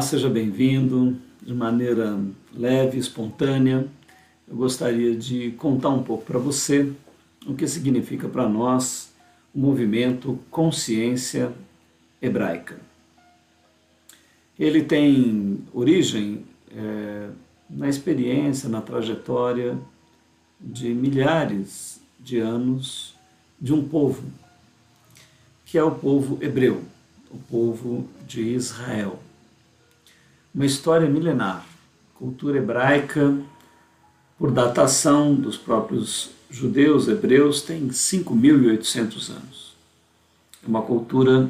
Olá, seja bem-vindo. De maneira leve, espontânea, eu gostaria de contar um pouco para você o que significa para nós o movimento Consciência Hebraica. Ele tem origem é, na experiência, na trajetória de milhares de anos de um povo, que é o povo hebreu, o povo de Israel uma história milenar, cultura hebraica, por datação dos próprios judeus, hebreus, tem 5.800 anos. É uma cultura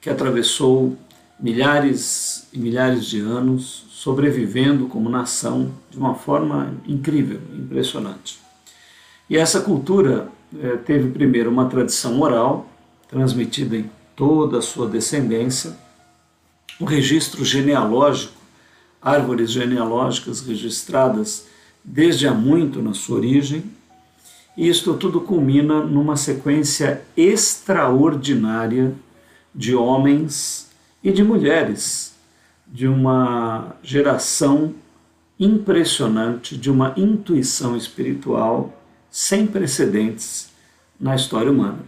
que atravessou milhares e milhares de anos, sobrevivendo como nação de uma forma incrível, impressionante. E essa cultura eh, teve primeiro uma tradição oral, transmitida em toda a sua descendência, um registro genealógico árvores genealógicas registradas desde há muito na sua origem, e isto tudo culmina numa sequência extraordinária de homens e de mulheres, de uma geração impressionante, de uma intuição espiritual sem precedentes na história humana.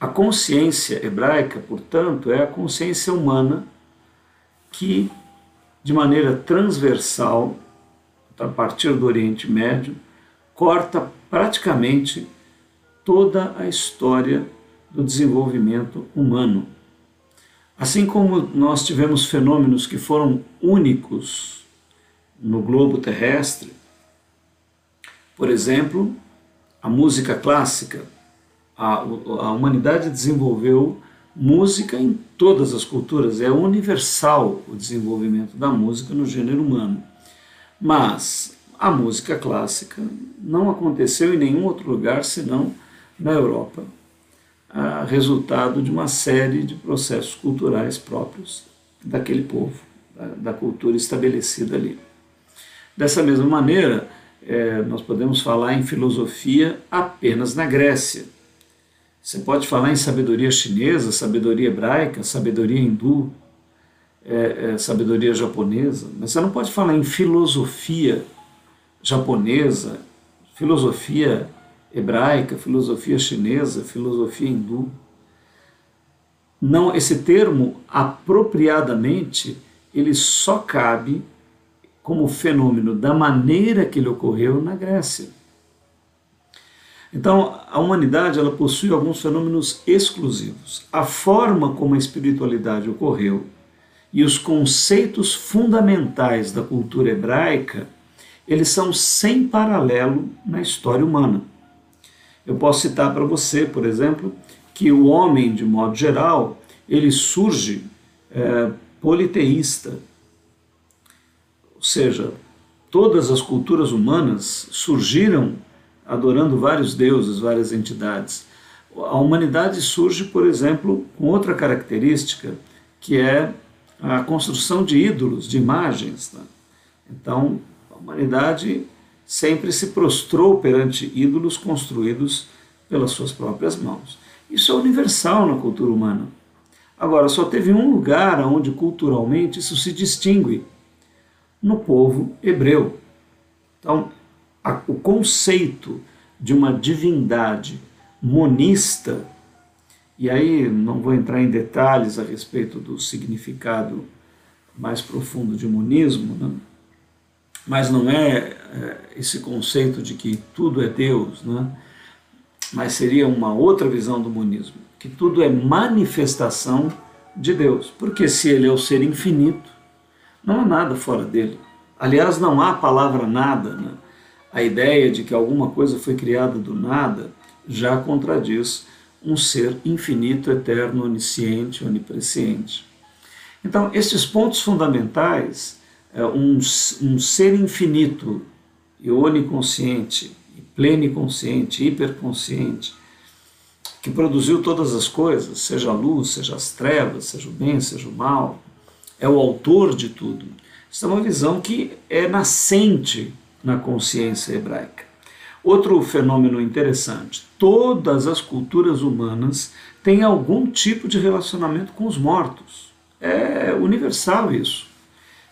A consciência hebraica, portanto, é a consciência humana que de maneira transversal, a partir do Oriente Médio, corta praticamente toda a história do desenvolvimento humano. Assim como nós tivemos fenômenos que foram únicos no globo terrestre, por exemplo, a música clássica, a, a humanidade desenvolveu música em todas as culturas, é universal o desenvolvimento da música no gênero humano. Mas a música clássica não aconteceu em nenhum outro lugar senão na Europa, resultado de uma série de processos culturais próprios daquele povo, da, cultura estabelecida ali. Dessa mesma maneira, é, nós podemos falar em filosofia apenas na Grécia você pode falar em sabedoria chinesa, sabedoria hebraica, sabedoria hindu, é, é, sabedoria japonesa, mas você não pode falar em filosofia japonesa, filosofia hebraica, filosofia chinesa, filosofia hindu. Não, esse termo apropriadamente ele só cabe como fenômeno da maneira que ele ocorreu na Grécia. Então, a humanidade ela possui alguns fenômenos exclusivos. A forma como a espiritualidade ocorreu e os conceitos fundamentais da cultura hebraica, eles são sem paralelo na história humana. Eu posso citar para você, por exemplo, que o homem, de modo geral, ele surge é, politeísta, ou seja, todas as culturas humanas surgiram adorando vários deuses, várias entidades. A humanidade surge, por exemplo, com outra característica, que é a construção de ídolos, de imagens. Né? Então, a humanidade sempre se prostrou perante ídolos construídos pelas suas próprias mãos. Isso é universal na cultura humana. Agora, só teve um lugar onde culturalmente isso se distingue: no povo hebreu. Então, a, o conceito de uma divindade monista, e aí não vou entrar em detalhes a respeito do significado mais profundo de monismo, né? mas não é, é esse conceito de que tudo é Deus, né? mas seria uma outra visão do monismo, que tudo é manifestação de Deus, porque se ele é o ser infinito, não há nada fora dele. Aliás, não há palavra nada, né? A ideia de que alguma coisa foi criada do nada já contradiz um ser infinito, eterno, onisciente, onipresciente. Então, esses pontos fundamentais, é, um, um ser infinito e oniconsciente, e pleniconsciente, hiperconsciente, que produziu todas as coisas, seja a luz, seja as trevas, seja o bem, seja o mal, é o autor de tudo. Isso é uma visão que é nascente na consciência hebraica. Outro fenômeno interessante: todas as culturas humanas têm algum tipo de relacionamento com os mortos. É universal isso.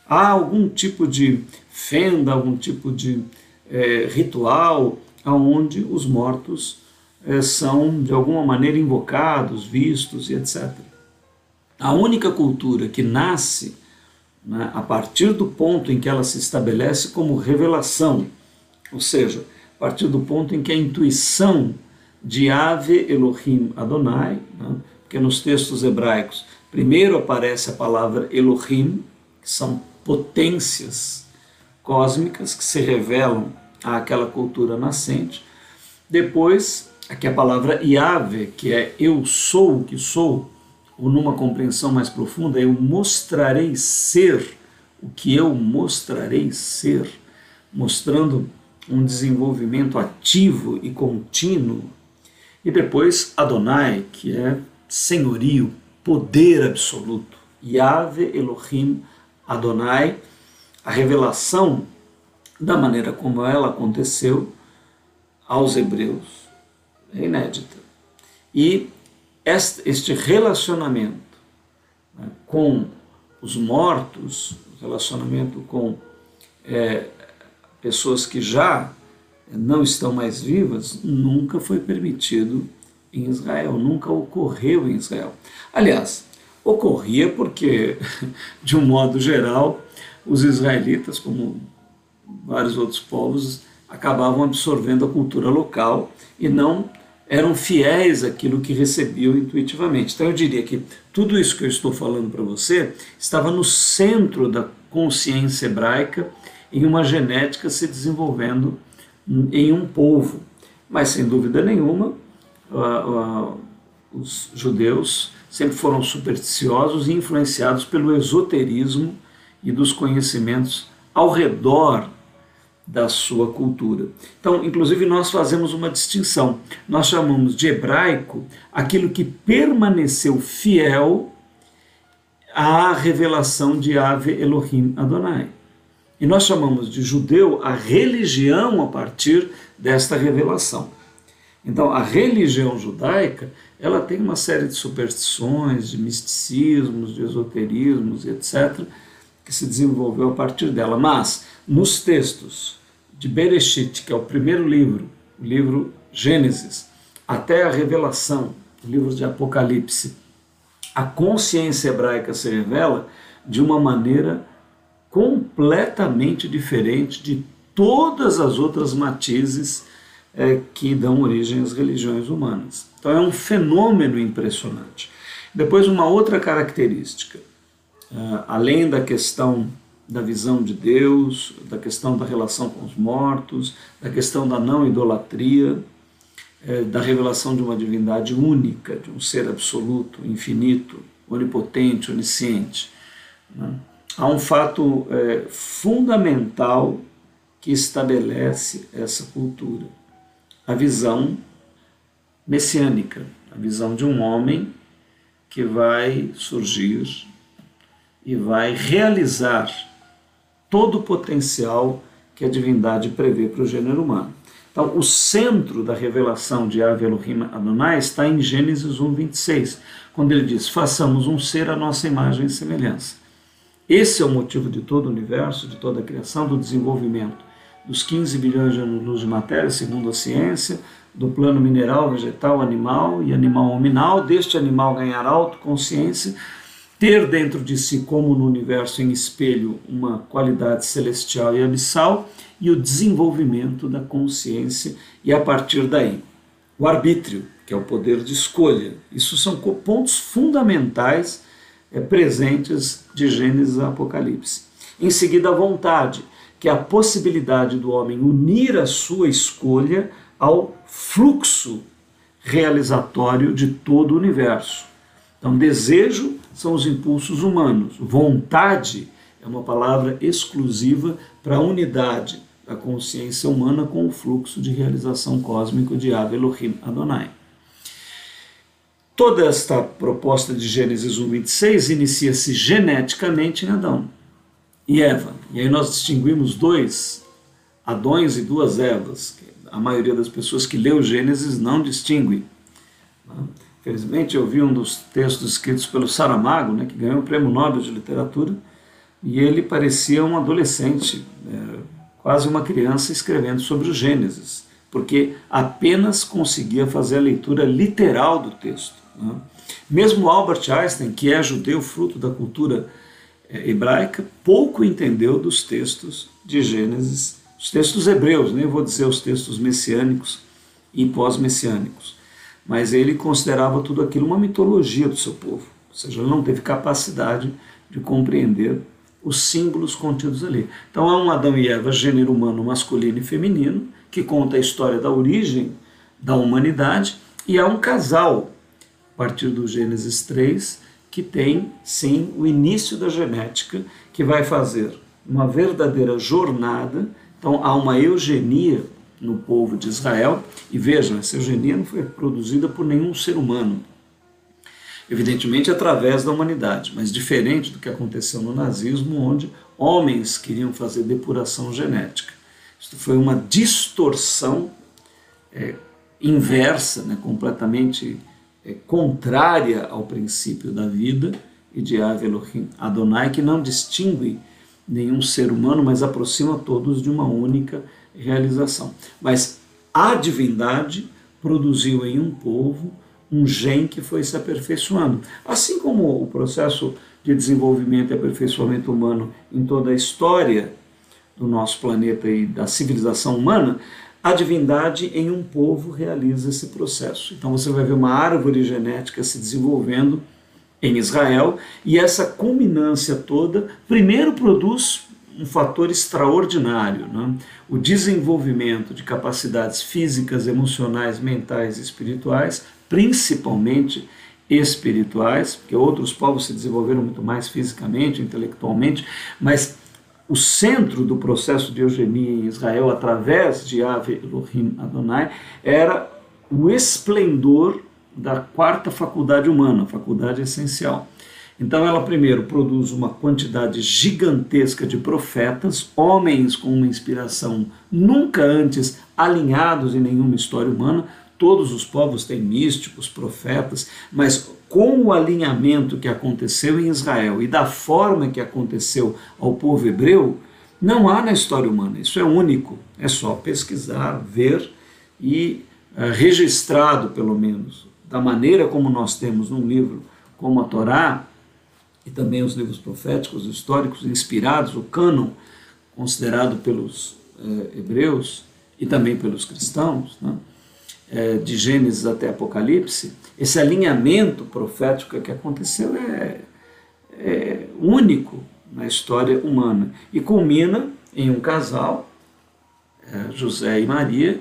há algum tipo de fenda, algum tipo de é, ritual onde os mortos é, são de alguma maneira invocados, vistos e etc. A única cultura que nasce né, a partir do ponto em que ela se estabelece como revelação, ou seja, a partir do ponto em que a intuição de Ave Elohim Adonai, né, porque nos textos hebraicos primeiro aparece a palavra Elohim, que são potências cósmicas que se revelam àquela cultura nascente. Depois, aqui a palavra Yahvé, que é eu sou o que sou, ou numa compreensão mais profunda, eu mostrarei ser o que eu mostrarei ser, mostrando um desenvolvimento ativo e contínuo. E depois Adonai, que é senhorio, poder absoluto. Yahvé Elohim Adonai, a revelação da maneira como ela aconteceu aos hebreus é inédita. E este relacionamento né, com os mortos, relacionamento com é, pessoas que já não estão mais vivas, nunca foi permitido em Israel, nunca ocorreu em Israel. Aliás, ocorria porque, de um modo geral, os israelitas, como vários outros povos, acabavam absorvendo a cultura local e não eram fiéis àquilo que recebiam intuitivamente. Então eu diria que tudo isso que eu estou falando para você estava no centro da consciência hebraica em uma genética se desenvolvendo em um povo. Mas sem dúvida nenhuma, os judeus sempre foram supersticiosos e influenciados pelo esoterismo e dos conhecimentos ao redor da sua cultura. Então, inclusive, nós fazemos uma distinção. Nós chamamos de hebraico aquilo que permaneceu fiel à revelação de Ave Elohim Adonai. E nós chamamos de judeu a religião a partir desta revelação. Então, a religião judaica, ela tem uma série de superstições, de misticismos, de esoterismos, etc., que se desenvolveu a partir dela. Mas, nos textos de Bereshit, que é o primeiro livro, o livro Gênesis, até a Revelação, o livro de Apocalipse, a consciência hebraica se revela de uma maneira completamente diferente de todas as outras matizes é, que dão origem às religiões humanas. Então é um fenômeno impressionante. Depois, uma outra característica, além da questão da visão de Deus, da questão da relação com os mortos, da questão da não idolatria, é, da revelação de uma divindade única, de um ser absoluto, infinito, onipotente, onisciente. Né? Há um fato é, fundamental que estabelece essa cultura: a visão messiânica, a visão de um homem que vai surgir e vai realizar todo o potencial que a divindade prevê para o gênero humano. Então, o centro da revelação de Ave Elohim Adonai está em Gênesis 1, 26, quando ele diz: façamos um ser à nossa imagem e semelhança. Esse é o motivo de todo o universo, de toda a criação, do desenvolvimento dos 15 bilhões de anos-luz de matéria, segundo a ciência, do plano mineral, vegetal, animal e animal hominal, deste animal ganhar autoconsciência, ter dentro de si, como no universo em espelho, uma qualidade celestial e abissal, e o desenvolvimento da consciência, e a partir daí, o arbítrio, que é o poder de escolha. Isso são pontos fundamentais é, presentes de Gênesis a Apocalipse. Em seguida, a vontade, que é a possibilidade do homem unir a sua escolha ao fluxo realizatório de todo o universo. Então, desejo são os impulsos humanos. Vontade é uma palavra exclusiva para a unidade da consciência humana com o fluxo de realização cósmico de Ave Elohim Adonai. Toda esta proposta de Gênesis 1:26 inicia-se geneticamente em Adão e Eva. E aí nós distinguimos dois Adões e duas Evas. A maioria das pessoas que lê o Gênesis não distingue. Felizmente eu vi um dos textos escritos pelo Saramago, né, que ganhou o Prêmio Nobel de Literatura, e ele parecia um adolescente, é, quase uma criança escrevendo sobre o Gênesis, porque apenas conseguia fazer a leitura literal do texto. Né? Mesmo Albert Einstein, que é judeu, fruto da cultura é, hebraica, pouco entendeu dos textos de Gênesis, os textos hebreus, nem vou dizer os textos messiânicos e pós-messiânicos, mas ele considerava tudo aquilo uma mitologia do seu povo, ou seja, ele não teve capacidade de compreender os símbolos contidos ali. Então há um Adão e Eva, gênero humano masculino e feminino, que conta a história da origem da humanidade, e há um casal, a partir do Gênesis 3, que tem sim o início da genética, que vai fazer uma verdadeira jornada. Então há uma eugenia no povo de Israel, e vejam, essa eugenia não foi produzida por nenhum ser humano, evidentemente através da humanidade, mas diferente do que aconteceu no nazismo, onde homens queriam fazer depuração genética. Isso foi uma distorção é, inversa, né, completamente é, contrária ao princípio da vida e de Elohim Adonai, que não distingue nenhum ser humano, mas aproxima todos de uma única realização. Mas a divindade produziu em um povo um gene que foi se aperfeiçoando. Assim como o processo de desenvolvimento e aperfeiçoamento humano em toda a história do nosso planeta e da civilização humana, a divindade em um povo realiza esse processo. Então você vai ver uma árvore genética se desenvolvendo em Israel e essa culminância toda primeiro produz um fator extraordinário, né? o desenvolvimento de capacidades físicas, emocionais, mentais e espirituais principalmente espirituais, porque outros povos se desenvolveram muito mais fisicamente, intelectualmente, mas o centro do processo de eugenia em Israel, através de Ave Elohim Adonai, era o esplendor da quarta faculdade humana, faculdade essencial. Então, ela primeiro produz uma quantidade gigantesca de profetas, homens com uma inspiração nunca antes alinhados em nenhuma história humana, Todos os povos têm místicos, profetas, mas com o alinhamento que aconteceu em Israel e da forma que aconteceu ao povo hebreu, não há na história humana. Isso é único. É só pesquisar, ver e uh, registrado, pelo menos, da maneira como nós temos num livro como a Torá e também os livros proféticos, históricos, inspirados, o cânon, considerado pelos uh, hebreus e também pelos cristãos, né? é, de Gênesis até Apocalipse, esse alinhamento profético que aconteceu é, é único na história humana e culmina em um casal, é, José e Maria,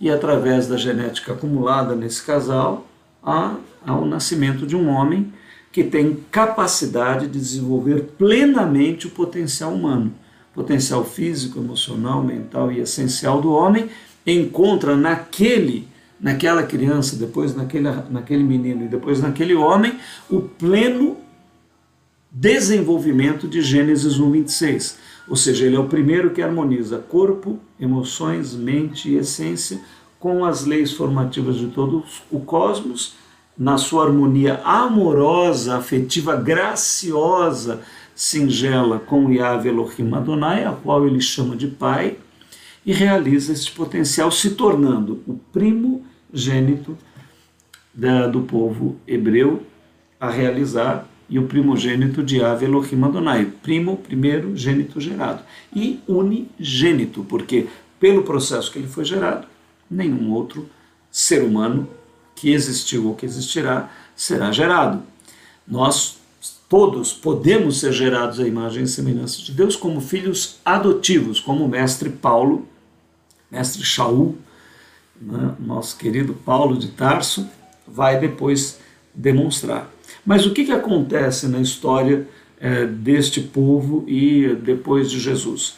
e através da genética acumulada nesse casal, há, há o nascimento de um homem que tem capacidade de desenvolver plenamente o potencial humano, potencial físico, emocional, mental e essencial do homem, encontra naquele naquela criança, depois naquele, naquele menino e depois naquele homem, o pleno desenvolvimento de Gênesis 1, 26. Ou seja, ele é o primeiro que harmoniza corpo, emoções, mente e essência com as leis formativas de todo o cosmos, na sua harmonia amorosa, afetiva, graciosa, singela com Yahvé Elohim Adonai, a qual ele chama de Pai, e realiza este potencial, se tornando o primo gênito da, do povo hebreu a realizar e o primogênito de Ave Elohim Adonai, primo, primeiro gênito gerado, e unigênito, porque pelo processo que ele foi gerado, nenhum outro ser humano que existiu ou que existirá será gerado. Nós todos podemos ser gerados à imagem e semelhança de Deus como filhos adotivos, como o mestre Paulo mestre Shaul, né, nosso querido Paulo de Tarso, vai depois demonstrar. Mas o que, que acontece na história é, deste povo e depois de Jesus?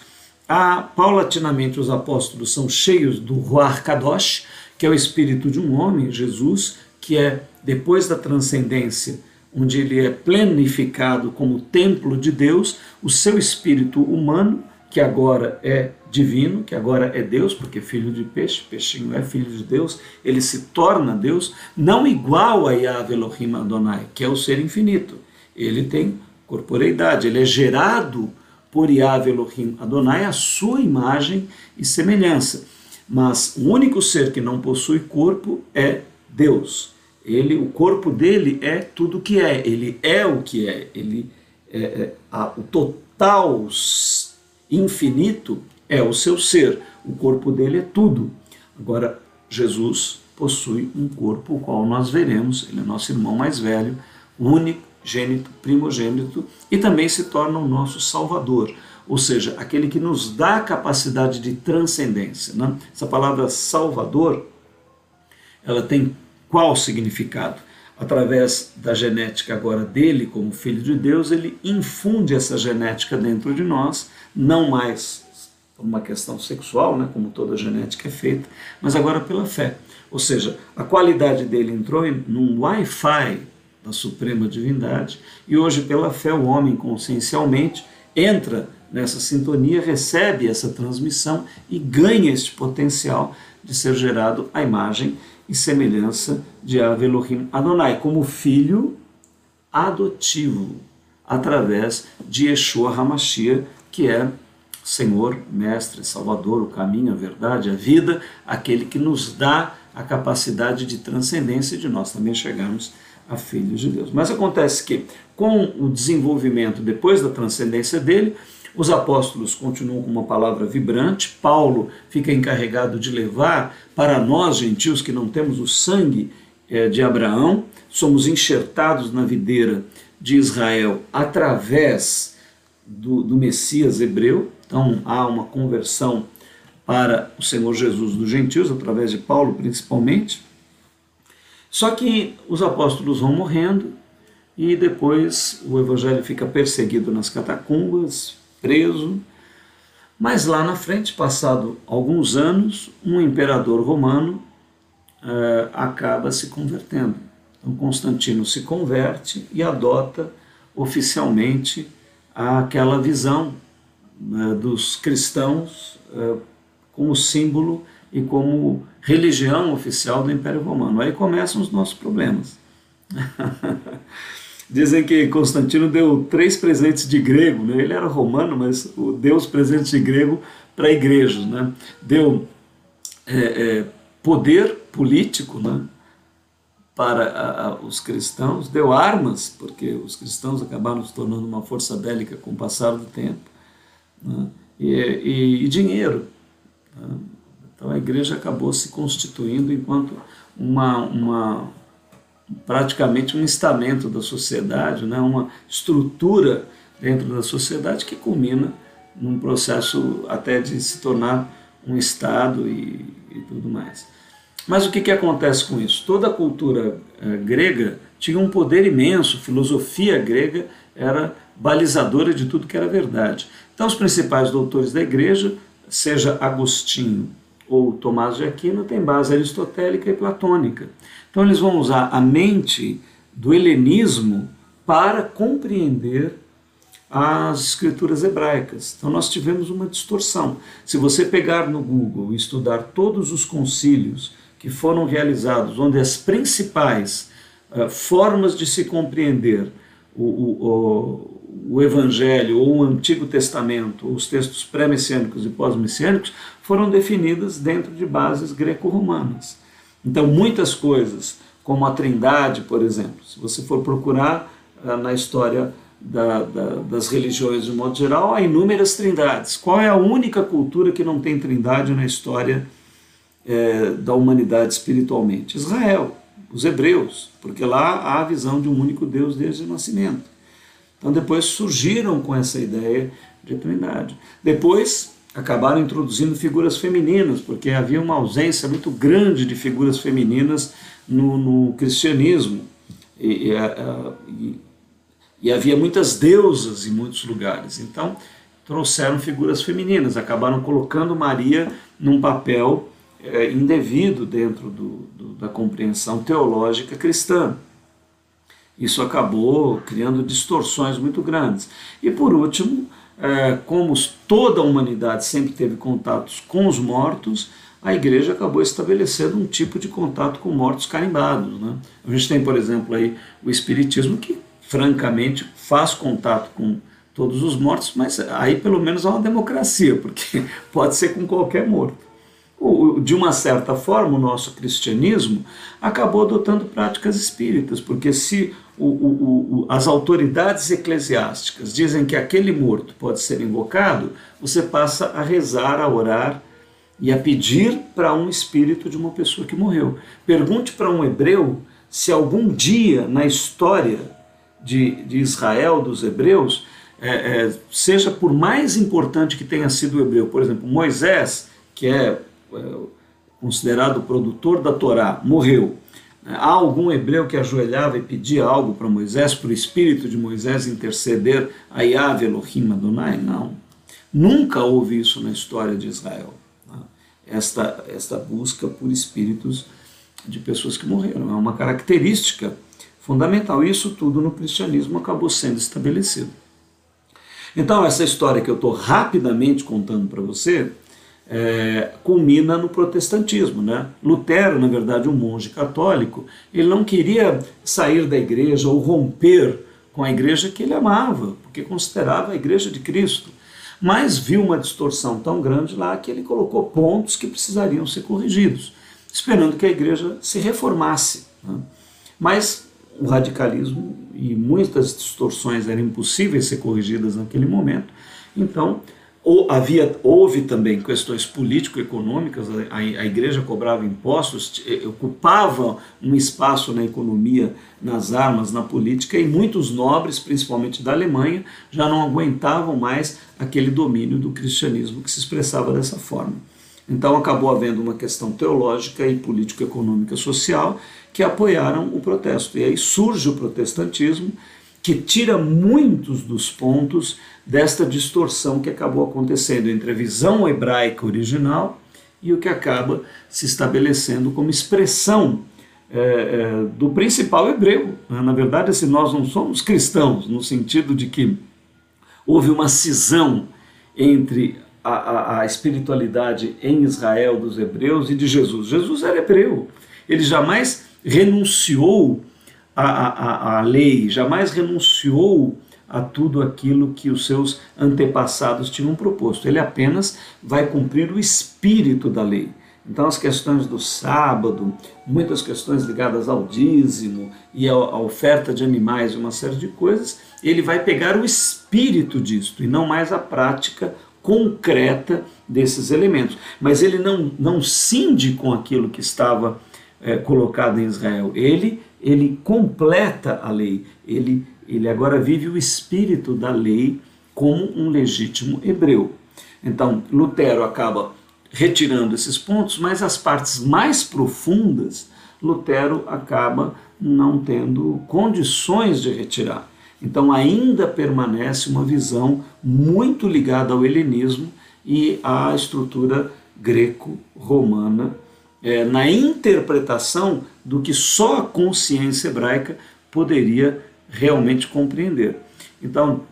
Ah, paulatinamente os apóstolos são cheios do Ruach Kadosh, que é o espírito de um homem, Jesus, que é depois da transcendência, onde ele é planificado como templo de Deus, o seu espírito humano, que agora é divino, que agora é Deus, porque filho de peixe, peixinho é filho de Deus, ele se torna Deus, não igual a Yahvé Elohim Adonai, que é o ser infinito. Ele tem corporeidade, ele é gerado por Yahweh Elohim Adonai, a sua imagem e semelhança. Mas o único ser que não possui corpo é Deus. Ele, o corpo dele é tudo o que é, ele é o que é, ele é, é a, o total infinito é o seu ser. O corpo dele é tudo. Agora, Jesus possui um corpo, o qual nós veremos, ele é nosso irmão mais velho, único, gênito, primogênito, e também se torna o nosso Salvador, ou seja, aquele que nos dá a capacidade de transcendência. Né? Essa palavra Salvador, ela tem qual significado? Através da genética agora dele, como filho de Deus, ele infunde essa genética dentro de nós, não mais por uma questão sexual, né, como toda genética é feita, mas agora pela fé. Ou seja, a qualidade dele entrou em, num Wi-Fi da suprema divindade e hoje, pela fé, o homem consciencialmente entra nessa sintonia, recebe essa transmissão e ganha este potencial de ser gerado à imagem e semelhança de Avelohim Adonai, como filho adotivo, através de Yeshua Hamashia, que é Senhor, Mestre, Salvador, o caminho, a verdade, a vida, aquele que nos dá a capacidade de transcendência de nós também chegarmos a filhos de Deus. Mas acontece que, com o desenvolvimento depois da transcendência dele, os apóstolos continuam com uma palavra vibrante. Paulo fica encarregado de levar para nós, gentios que não temos o sangue é, de Abraão, somos enxertados na videira de Israel através do, do Messias hebreu. Então há uma conversão para o Senhor Jesus dos gentios, através de Paulo principalmente. Só que os apóstolos vão morrendo e depois o evangelho fica perseguido nas catacumbas, preso. Mas lá na frente, passado alguns anos, um imperador romano uh, acaba se convertendo. Então Constantino se converte e adota oficialmente aquela visão uh, dos cristãos uh, como símbolo e como religião oficial do Império Romano. Aí começam os nossos problemas. Dizem que Constantino deu três presentes de grego, né? ele era romano, mas deu os presentes de grego para igrejas. Né? Deu é, é, poder político né? para a, a, os cristãos, deu armas, porque os cristãos acabaram se tornando uma força bélica com o passar do tempo, né? e, e, e, dinheiro. Né? Então a igreja acabou se constituindo enquanto uma, uma praticamente um estamento da sociedade, né? uma estrutura dentro da sociedade que culmina num processo até de se tornar um Estado e, e tudo mais. Mas o que, que acontece com isso? Toda a cultura uh, grega tinha um poder imenso, filosofia grega era balizadora de tudo que era verdade. Então, os principais doutores da igreja, seja Agostinho ou Tomás de Aquino, têm base aristotélica e platônica. Então eles vão usar a mente do helenismo para compreender as escrituras hebraicas. Então nós tivemos uma distorção. Se você pegar no Google e estudar todos os concílios que foram realizados, onde as principais uh, formas de se compreender o, o, o, Evangelho ou o Antigo Testamento, os textos pré-messiânicos e pós-messiânicos, foram definidas dentro de bases greco-romanas. Então, muitas coisas, como a Trindade, por exemplo, se você for procurar ah, na história da, da, das religiões de modo geral, há inúmeras trindades. Qual é a única cultura que não tem trindade na história é, da humanidade espiritualmente? Israel, os hebreus, porque lá há a visão de um único Deus desde o nascimento. Então depois surgiram com essa ideia de trindade. Depois acabaram introduzindo figuras femininas, porque havia uma ausência muito grande de figuras femininas no, no cristianismo. E, e, e, havia muitas deusas em muitos lugares. Então, trouxeram figuras femininas, acabaram colocando Maria num papel é, indevido dentro do, do, da compreensão teológica cristã. Isso acabou criando distorções muito grandes. E, por último, é, como toda a humanidade sempre teve contatos com os mortos, a igreja acabou estabelecendo um tipo de contato com mortos carimbados. Né? A gente tem, por exemplo, aí o Espiritismo que, francamente, faz contato com todos os mortos, mas aí pelo menos há uma democracia, porque pode ser com qualquer morto. De uma certa forma, o nosso cristianismo acabou adotando práticas espíritas, porque se o, o, o, as autoridades eclesiásticas dizem que aquele morto pode ser invocado, você passa a rezar, a orar e a pedir para um espírito de uma pessoa que morreu. Pergunte para um hebreu se algum dia na história de, de Israel, dos hebreus, é, é, seja por mais importante que tenha sido o hebreu, por exemplo, Moisés, que é, é considerado produtor da Torá, morreu. Há algum hebreu que ajoelhava e pedia algo para Moisés, para o espírito de Moisés interceder a Yahvé Elohim Adonai? Não. Nunca houve isso na história de Israel. Esta, esta busca por espíritos de pessoas que morreram. É uma característica fundamental. Isso tudo no cristianismo acabou sendo estabelecido. Então, essa história que eu estou rapidamente contando para você é, culmina no protestantismo. Né? Lutero, na verdade, um monge católico, ele não queria sair da igreja ou romper com a igreja que ele amava, porque considerava a igreja de Cristo. Mas viu uma distorção tão grande lá que ele colocou pontos que precisariam ser corrigidos, esperando que a igreja se reformasse. Né? Mas o radicalismo e muitas distorções eram impossíveis ser corrigidas naquele momento. Então, ou havia, houve também questões político-econômicas, a, a, igreja cobrava impostos, eh, ocupava um espaço na economia, nas armas, na política, e muitos nobres, principalmente da Alemanha, já não aguentavam mais aquele domínio do cristianismo que se expressava dessa forma. Então acabou havendo uma questão teológica e político-econômica social que apoiaram o protesto. E aí surge o protestantismo, que tira muitos dos pontos desta distorção que acabou acontecendo entre a visão hebraica original e o que acaba se estabelecendo como expressão é, é, do principal hebreu. Na verdade, assim, nós não somos cristãos, no sentido de que houve uma cisão entre a, a, a espiritualidade em Israel dos hebreus e de Jesus. Jesus era hebreu, ele jamais renunciou à, à, à lei, jamais renunciou a tudo aquilo que os seus antepassados tinham proposto. Ele apenas vai cumprir o espírito da lei. Então, as questões do sábado, muitas questões ligadas ao dízimo e à oferta de animais uma série de coisas, ele vai pegar o espírito disto e não mais a prática concreta desses elementos. Mas ele não, não cinde com aquilo que estava é, colocado em Israel. Ele, ele completa a lei. Ele, ele agora vive o espírito da lei como um legítimo hebreu. Então, Lutero acaba retirando esses pontos, mas as partes mais profundas, Lutero acaba não tendo condições de retirar. Então, ainda permanece uma visão muito ligada ao helenismo e à estrutura greco-romana é, na interpretação do que só a consciência hebraica poderia realmente compreender. Então,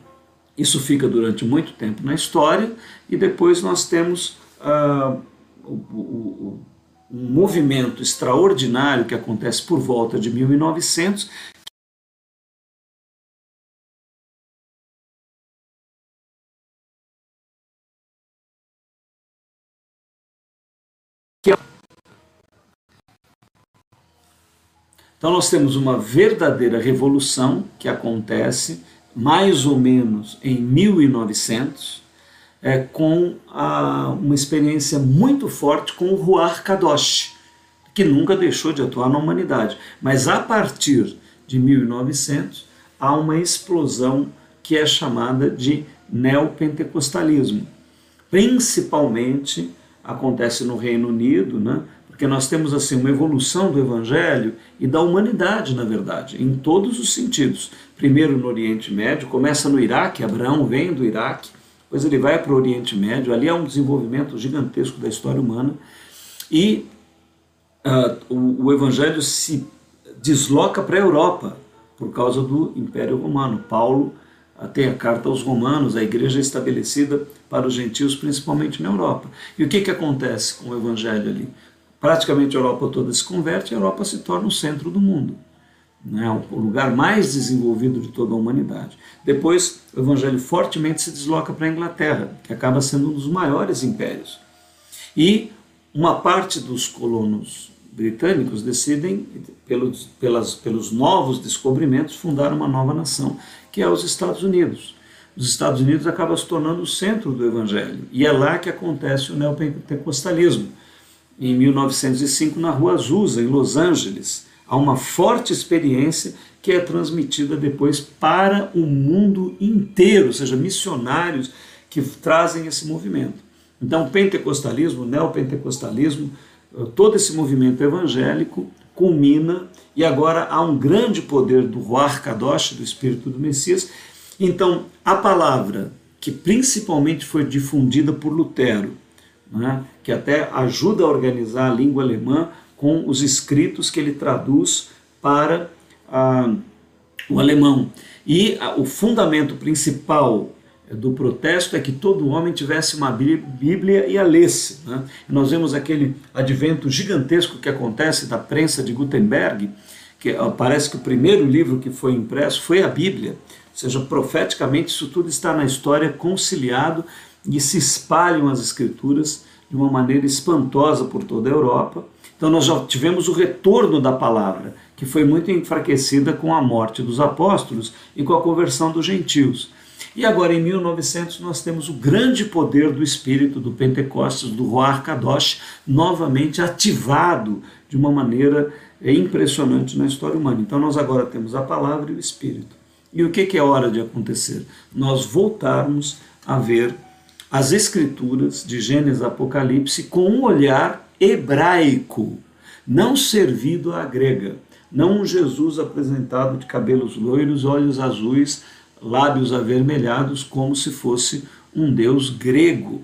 isso fica durante muito tempo na história e depois nós temos ah, o, o, um movimento extraordinário que acontece por volta de 1900, Então nós temos uma verdadeira revolução que acontece mais ou menos em 1900, é, com a, uma experiência muito forte com o Ruar Kadosh, que nunca deixou de atuar na humanidade. Mas a partir de 1900 há uma explosão que é chamada de neopentecostalismo. Principalmente acontece no Reino Unido, né? Porque nós temos assim uma evolução do evangelho e da humanidade, na verdade, em todos os sentidos. Primeiro no Oriente Médio, começa no Iraque, Abraão vem do Iraque, depois ele vai para o Oriente Médio, ali há um desenvolvimento gigantesco da história humana e uh, o, o evangelho se desloca para a Europa por causa do Império Romano. Paulo tem a carta aos romanos, a igreja é estabelecida para os gentios, principalmente na Europa. E o que, que acontece com o evangelho ali? Praticamente a Europa toda se converte, a Europa se torna o centro do mundo. né, o lugar mais desenvolvido de toda a humanidade. Depois, o evangelho fortemente se desloca para a Inglaterra, que acaba sendo um dos maiores impérios. E uma parte dos colonos britânicos decidem, pelos, pelas, pelos novos descobrimentos, fundar uma nova nação, que é os Estados Unidos. Os Estados Unidos acaba se tornando o centro do evangelho, e é lá que acontece o neopentecostalismo. Em 1905, na Rua Azusa, em Los Angeles, há uma forte experiência que é transmitida depois para o mundo inteiro, ou seja, missionários que trazem esse movimento. Então, pentecostalismo, neopentecostalismo, eh, todo esse movimento evangélico culmina e agora há um grande poder do Ruach Kadosh, do Espírito do Messias. Então, a palavra que principalmente foi difundida por Lutero, né, que até ajuda a organizar a língua alemã com os escritos que ele traduz para ah, o alemão. E ah, o fundamento principal do protesto é que todo homem tivesse uma Bíblia e a lesse. Né? Nós vemos aquele advento gigantesco que acontece da prensa de Gutenberg, que parece que o primeiro livro que foi impresso foi a Bíblia. Ou seja, profeticamente isso tudo está na história conciliado e se espalham as escrituras de uma maneira espantosa por toda a Europa. Então nós já tivemos o retorno da palavra, que foi muito enfraquecida com a morte dos apóstolos e com a conversão dos gentios. E agora, em 1900, nós temos o grande poder do Espírito do Pentecostes, do Ruach Kadosh, novamente ativado de uma maneira é, impressionante na história humana. Então, nós agora temos a palavra e o Espírito. E o que, que é hora de acontecer? Nós voltarmos a ver as Escrituras de Gênesis Apocalipse com um olhar hebraico, não servido à grega. Não um Jesus apresentado de cabelos loiros, olhos azuis, lábios avermelhados, como se fosse um deus grego.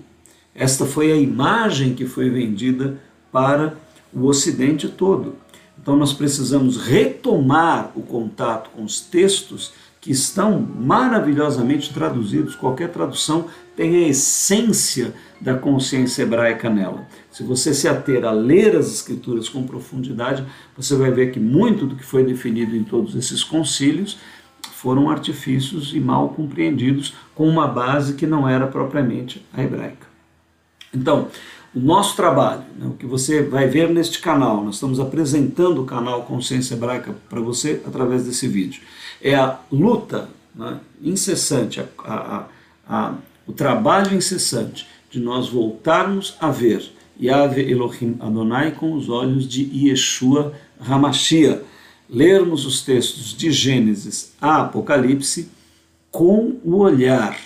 Esta foi a imagem que foi vendida para o Ocidente todo. Então nós precisamos retomar o contato com os textos que estão maravilhosamente traduzidos. Qualquer tradução tem a essência da consciência hebraica nela. Se você se ater a ler as escrituras com profundidade, você vai ver que muito do que foi definido em todos esses concílios foram artifícios e mal compreendidos com uma base que não era propriamente a hebraica. Então, o nosso trabalho, né, o que você vai ver neste canal, nós estamos apresentando o canal Consciência Hebraica para você através desse vídeo, é a luta né, incessante, a, a, a, o trabalho incessante de nós voltarmos a ver Yahweh Elohim Adonai com os olhos de Yeshua Hamashia lermos os textos de Gênesis a Apocalipse com o olhar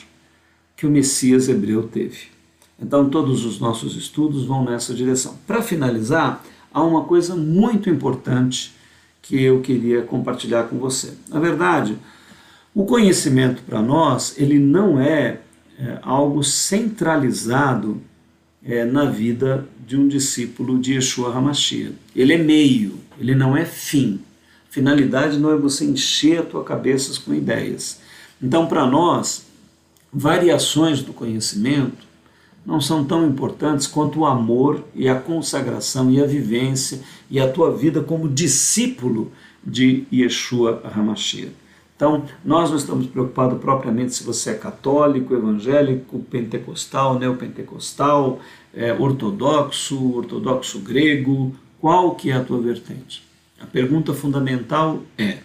que o Messias hebreu teve. Então, todos os nossos estudos vão nessa direção. Para finalizar, há uma coisa muito importante que eu queria compartilhar com você. Na verdade, o conhecimento para nós, ele não é, é algo centralizado é, na vida de um discípulo de Yeshua HaMashiach. Ele é meio, ele não é fim. Finalidade não é você encher a tua cabeça com ideias. Então, para nós, variações do conhecimento não são tão importantes quanto o amor e a consagração e a vivência e a tua vida como discípulo de Yeshua HaMashiach. Então, nós não estamos preocupados propriamente se você é católico, evangélico, pentecostal, neopentecostal, é, ortodoxo, ortodoxo grego, qual que é a tua vertente. A pergunta fundamental é: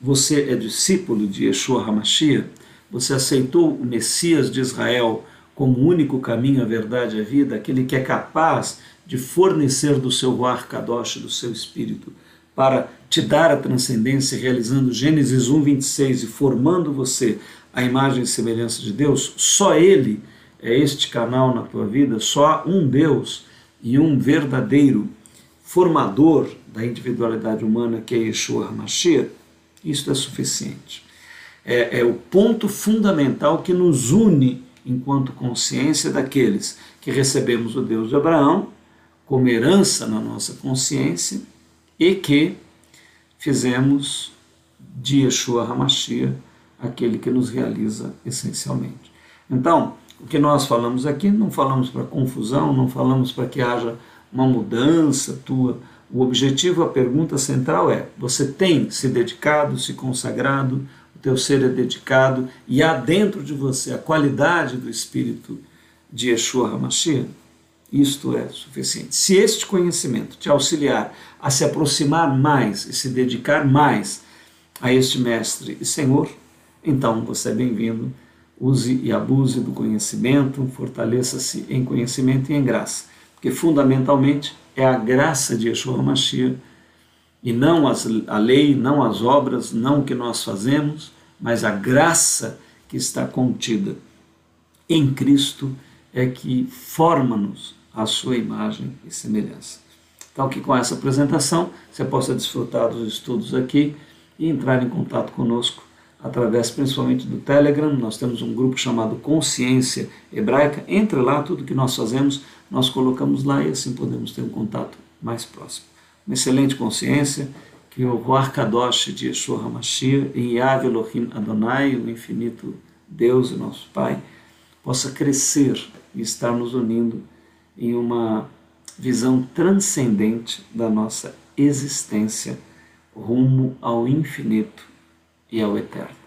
você é discípulo de Yeshua HaMashiach? Você aceitou o Messias de Israel como único caminho, a verdade e a vida, aquele que é capaz de fornecer do seu Ruach Kadosh, do seu Espírito, para te dar a transcendência, realizando Gênesis 1, 26 e formando você a imagem e semelhança de Deus? Só Ele é este canal na tua vida, só um Deus e um verdadeiro formador da individualidade humana, que é Yeshua HaMashiach, isso é suficiente. É, é o ponto fundamental que nos une enquanto consciência daqueles que recebemos o Deus de Abraão como herança na nossa consciência e que fizemos de Yeshua HaMashiach aquele que nos realiza essencialmente. Então, o que nós falamos aqui, não falamos para confusão, não falamos para que haja uma mudança tua O objetivo, a pergunta central é: você tem se dedicado, se consagrado, teu ser é dedicado e há dentro de você a qualidade do Espírito de Yeshua HaMashiach? Isto é suficiente. Se este conhecimento te auxiliar a se aproximar mais e se dedicar mais a este Mestre e Senhor, então você é bem-vindo. Use e abuse do conhecimento, fortaleça-se em conhecimento e em graça, porque fundamentalmente é a graça de Yeshua Mashiach e não as, a lei, não as obras, não o que nós fazemos, mas a graça que está contida em Cristo é que forma-nos à sua imagem e semelhança. Então, que com essa apresentação você possa desfrutar dos estudos aqui e entrar em contato conosco através principalmente do Telegram. Nós temos um grupo chamado Consciência Hebraica. Entre lá, tudo que nós fazemos, nós colocamos lá e assim podemos ter um contato mais próximo. Uma excelente consciência, que o Ruach Kadosh de Yeshua HaMashiach, em Yahweh Elohim Adonai, o infinito Deus e nosso Pai, possa crescer e estar nos unindo em uma visão transcendente da nossa existência rumo ao infinito e ao eterno.